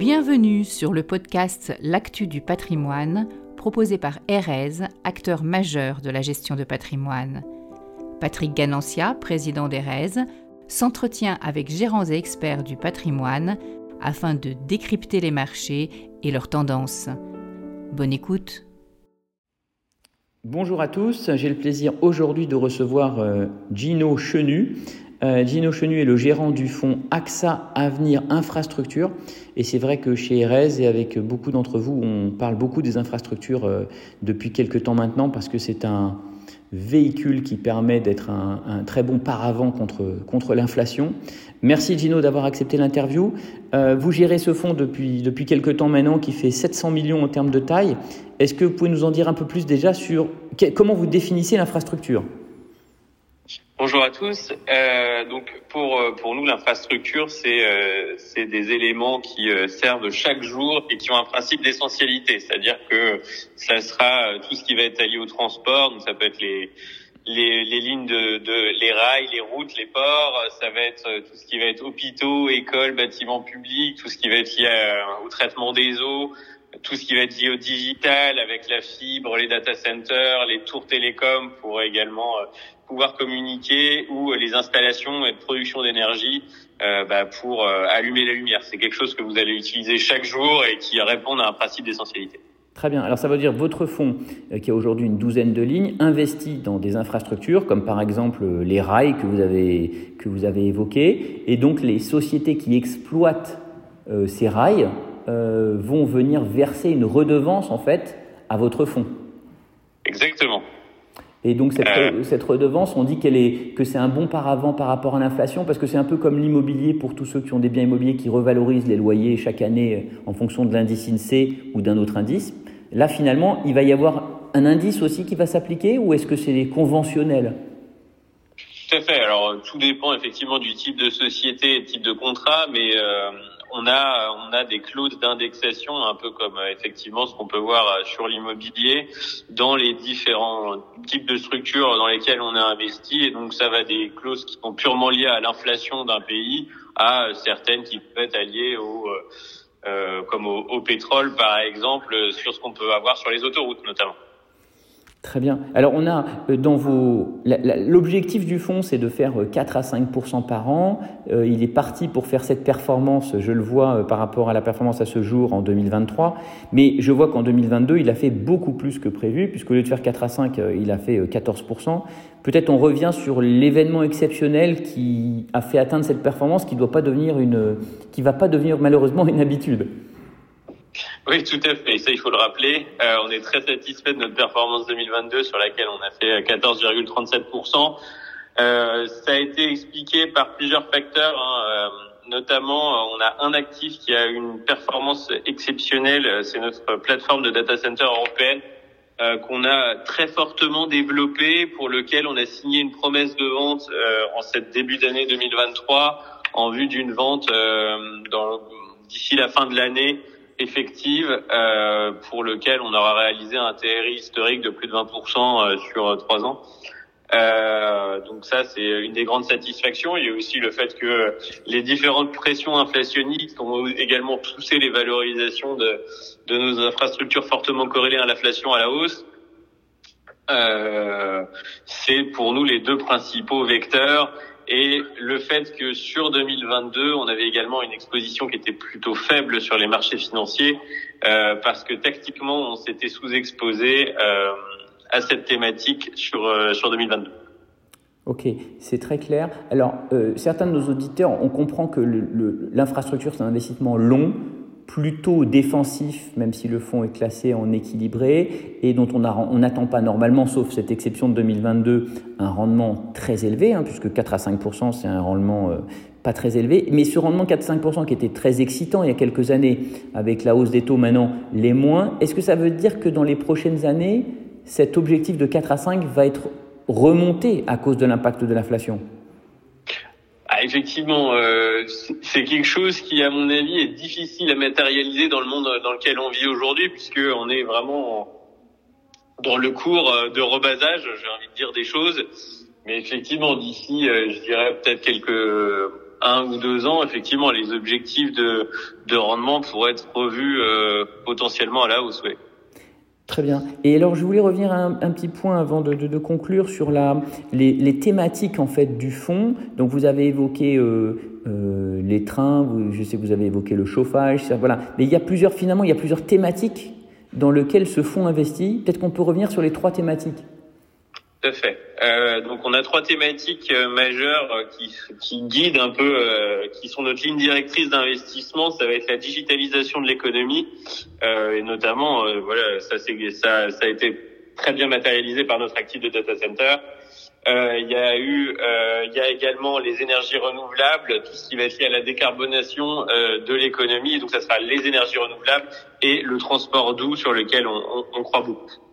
Bienvenue sur le podcast L'actu du patrimoine, proposé par Erez, acteur majeur de la gestion de patrimoine. Patrick Ganancia, président d'Erez, s'entretient avec gérants et experts du patrimoine afin de décrypter les marchés et leurs tendances. Bonne écoute. Bonjour à tous, j'ai le plaisir aujourd'hui de recevoir euh, Gino Chenu. Euh, Gino Chenu est le gérant du fonds AXA Avenir Infrastructure. Et c'est vrai que chez Erez et avec beaucoup d'entre vous, on parle beaucoup des infrastructures euh, depuis quelques temps maintenant parce que c'est un véhicule qui permet d'être un, très bon paravent contre, contre l'inflation. Merci Gino d'avoir accepté l'interview. Euh, vous gérez ce fonds depuis, depuis quelques temps maintenant qui fait 700 millions en termes de taille. Est-ce que vous pouvez nous en dire un peu plus déjà sur comment vous définissez l'infrastructure? Bonjour à tous. Euh, donc pour euh, pour nous l'infrastructure c'est euh, c'est des éléments qui euh, servent chaque jour et qui ont un principe d'essentialité, c'est-à-dire que ça sera tout ce qui va être lié au transport, donc ça peut être les les, les lignes de, de les rails, les routes, les ports, ça va être tout ce qui va être hôpitaux, écoles, bâtiments publics, tout ce qui va être lié au traitement des eaux, tout ce qui va être lié au digital avec la fibre, les data centers, les tours télécoms pour également pouvoir communiquer ou les installations de production d'énergie euh, bah, pour euh, allumer la lumière. C'est quelque chose que vous allez utiliser chaque jour et qui répond à un principe d'essentialité. Très bien. Alors ça veut dire votre fonds, euh, qui a aujourd'hui une douzaine de lignes, investit dans des infrastructures comme par exemple les rails que vous avez, que vous avez évoqués. Et donc les sociétés qui exploitent ces rails vont venir verser une redevance en fait à votre fonds. Exactement. Et donc cette, euh. cette redevance, on dit qu'elle est que c'est un bon paravent par rapport à l'inflation parce que c'est un peu comme l'immobilier pour tous ceux qui ont des biens immobiliers qui revalorisent les loyers chaque année euh, en fonction de l'indice INSEE ou d'un autre indice. Là finalement, il va y avoir un indice aussi qui va s'appliquer ou est-ce que c'est conventionnel Tout à fait. Alors tout dépend effectivement du type de société et type de contrat, mais euh, on a on a des clauses d'indexation un peu comme euh, effectivement ce qu'on peut voir euh, sur l'immobilier dans les différents types de structures dans lesquelles on a investi et donc ça va des clauses qui sont purement liées à l'inflation d'un pays à certaines qui peuvent être liées au comme au, au pétrole par exemple sur ce qu'on peut avoir sur les autoroutes notamment. Très bien. Alors on a euh, dans vos l'objectif du fonds c'est de faire 4 euh, à 5% par an. Euh, il est parti pour faire cette performance, je le vois par rapport à la performance à ce jour en 2023, mais je vois qu'en 2022, il a fait beaucoup plus que prévu puisque au lieu de faire 4 à 5, il a fait 14 Peut-être on revient sur l'événement exceptionnel qui a fait atteindre cette performance qui doit pas devenir une qui va pas devenir malheureusement une habitude. Oui, tout à fait. ça, il faut le rappeler. Euh, on est très satisfait de notre performance 2022 sur laquelle on a fait 14,37%. Euh, ça a été expliqué par plusieurs facteurs. Hein. Euh, notamment, on a un actif qui a une performance exceptionnelle. C'est notre plateforme de data center européenne euh, qu'on a très fortement développée, pour lequel on a signé une promesse de vente en cette début d'année 2023 en vue d'une vente d'ici la fin de l'année effective euh, pour lequel on aura réalisé un TRI historique de plus de 20% euh, sur euh, trois ans. Euh, donc ça, c'est une des grandes satisfactions. Il y a aussi le fait que les différentes pressions inflationnistes ont également poussé les valorisations de, de nos infrastructures fortement corrélées à l'inflation à la hausse. Euh, c'est pour nous les deux principaux vecteurs et le fait que sur 2022, on avait également une exposition qui était plutôt faible sur les marchés financiers, euh, parce que tactiquement, on s'était sous-exposé euh, à cette thématique sur, euh, sur 2022. Ok, c'est très clair. Alors, certains de nos auditeurs, on comprend que l'infrastructure, c'est un investissement long, plutôt défensif, même si le fonds est classé en équilibré, et dont on n'attend pas normalement, sauf cette exception de 2022, un rendement très élevé, hein, puisque 4 à 5% c'est un rendement euh, pas très élevé. Mais ce rendement 4-5% qui était très excitant il y a quelques années, avec la hausse des taux maintenant, les moins, est-ce que ça veut dire que dans les prochaines années, cet objectif de 4 à 5 va être remonté à cause de l'impact de l'inflation? Effectivement, euh, c'est quelque chose qui, à mon avis, est difficile à matérialiser dans le monde dans lequel on vit aujourd'hui, puisque on est vraiment dans le cours euh, de rebasage, j'ai envie de dire des choses. Mais effectivement, d'ici, euh, je dirais peut-être quelques un ou deux ans, effectivement, les objectifs de, de rendement pourraient être revus euh, potentiellement à la hausse. Très bien. Et alors, je voulais revenir à un, petit point avant de, conclure sur les, thématiques en fait du fonds. Donc, vous avez évoqué euh, euh, les trains, je sais que vous avez évoqué le chauffage, voilà. Mais il y a plusieurs, finalement, il y a plusieurs thématiques dans lesquelles ce fonds investit. Peut-être qu'on peut revenir sur les trois thématiques. Tout à fait. Euh, donc on a trois thématiques euh, majeures euh, qui, guident un peu, qui sont notre ligne directrice d'investissement. Ça va être la digitalisation de l'économie et notamment, voilà, ça, ça, ça a été très bien matérialisé par notre actif de data center. il y a eu, il y a également les énergies renouvelables, tout ce qui va être à la décarbonation de l'économie. Donc ça sera les énergies renouvelables et le transport doux sur lequel on croit beaucoup.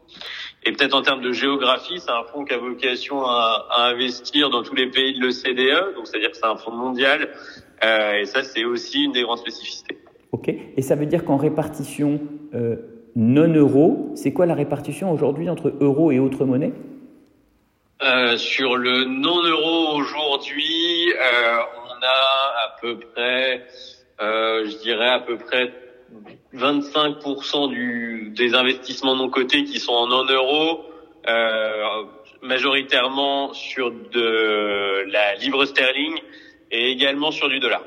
Et peut-être en termes de géographie, c'est un fonds qui a vocation à, à, investir dans tous les pays de l'OCDE, donc c'est-à-dire que c'est un fonds mondial, euh, et ça c'est aussi une des grandes spécificités. Ok, et ça veut dire qu'en répartition euh, non euro, c'est quoi la répartition aujourd'hui entre euro et autres monnaies? Euh, Sur le non euro aujourd'hui, euh, on a à peu près, euh, je dirais à peu près 25% du, des investissements non cotés qui sont en non-euros, euh, majoritairement sur de la livre sterling et également sur du dollar.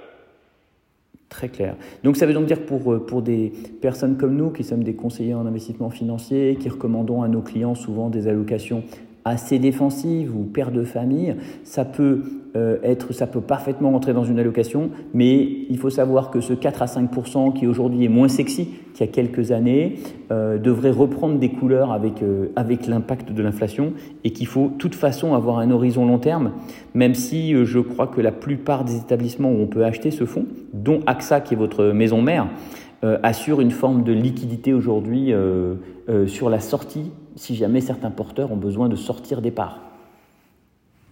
Très clair. Donc ça veut donc dire pour, pour des personnes comme nous qui sommes des conseillers en investissement financier, qui recommandons à nos clients souvent des allocations assez défensive ou père de famille, ça peut euh, être, ça peut parfaitement rentrer dans une allocation, mais il faut savoir que ce 4 à 5% qui aujourd'hui est moins sexy qu'il y a quelques années euh, devrait reprendre des couleurs avec euh, avec l'impact de l'inflation et qu'il faut de toute façon avoir un horizon long terme, même si je crois que la plupart des établissements où on peut acheter ce fonds, dont AXA qui est votre maison mère, assure une forme de liquidité aujourd'hui sur la sortie si jamais certains porteurs ont besoin de sortir des parts.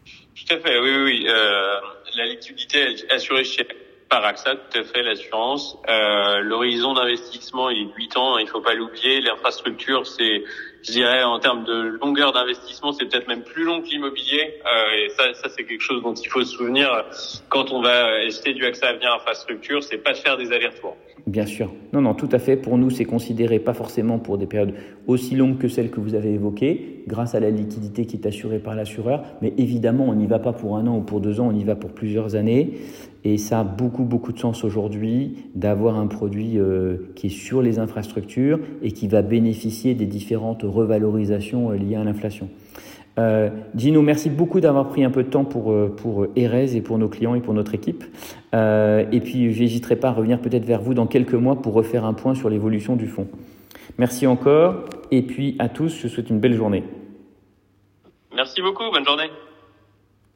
Tout à fait, oui, oui. Euh, la liquidité est assurée chez par AXA, tout à fait, l'assurance. Euh, L'horizon d'investissement, est 8 ans, il faut pas l'oublier. L'infrastructure, c'est, je dirais, en termes de longueur d'investissement, c'est peut-être même plus long que l'immobilier. Euh, et ça, ça c'est quelque chose dont il faut se souvenir quand on va acheter du AXA Avenir Infrastructure, c'est pas de faire des allers-retours. Bien sûr. Non, non, tout à fait. Pour nous, c'est considéré pas forcément pour des périodes aussi longues que celles que vous avez évoquées, grâce à la liquidité qui est assurée par l'assureur. Mais évidemment, on n'y va pas pour un an ou pour deux ans, on y va pour plusieurs années. Et ça a beaucoup, beaucoup de sens aujourd'hui d'avoir un produit euh, qui est sur les infrastructures et qui va bénéficier des différentes revalorisations euh, liées à l'inflation. Euh, Gino, merci beaucoup d'avoir pris un peu de temps pour, euh, pour Erez et pour nos clients et pour notre équipe. Et puis, je n'hésiterai pas à revenir peut-être vers vous dans quelques mois pour refaire un point sur l'évolution du fonds. Merci encore. Et puis, à tous, je souhaite une belle journée. Merci beaucoup. Bonne journée.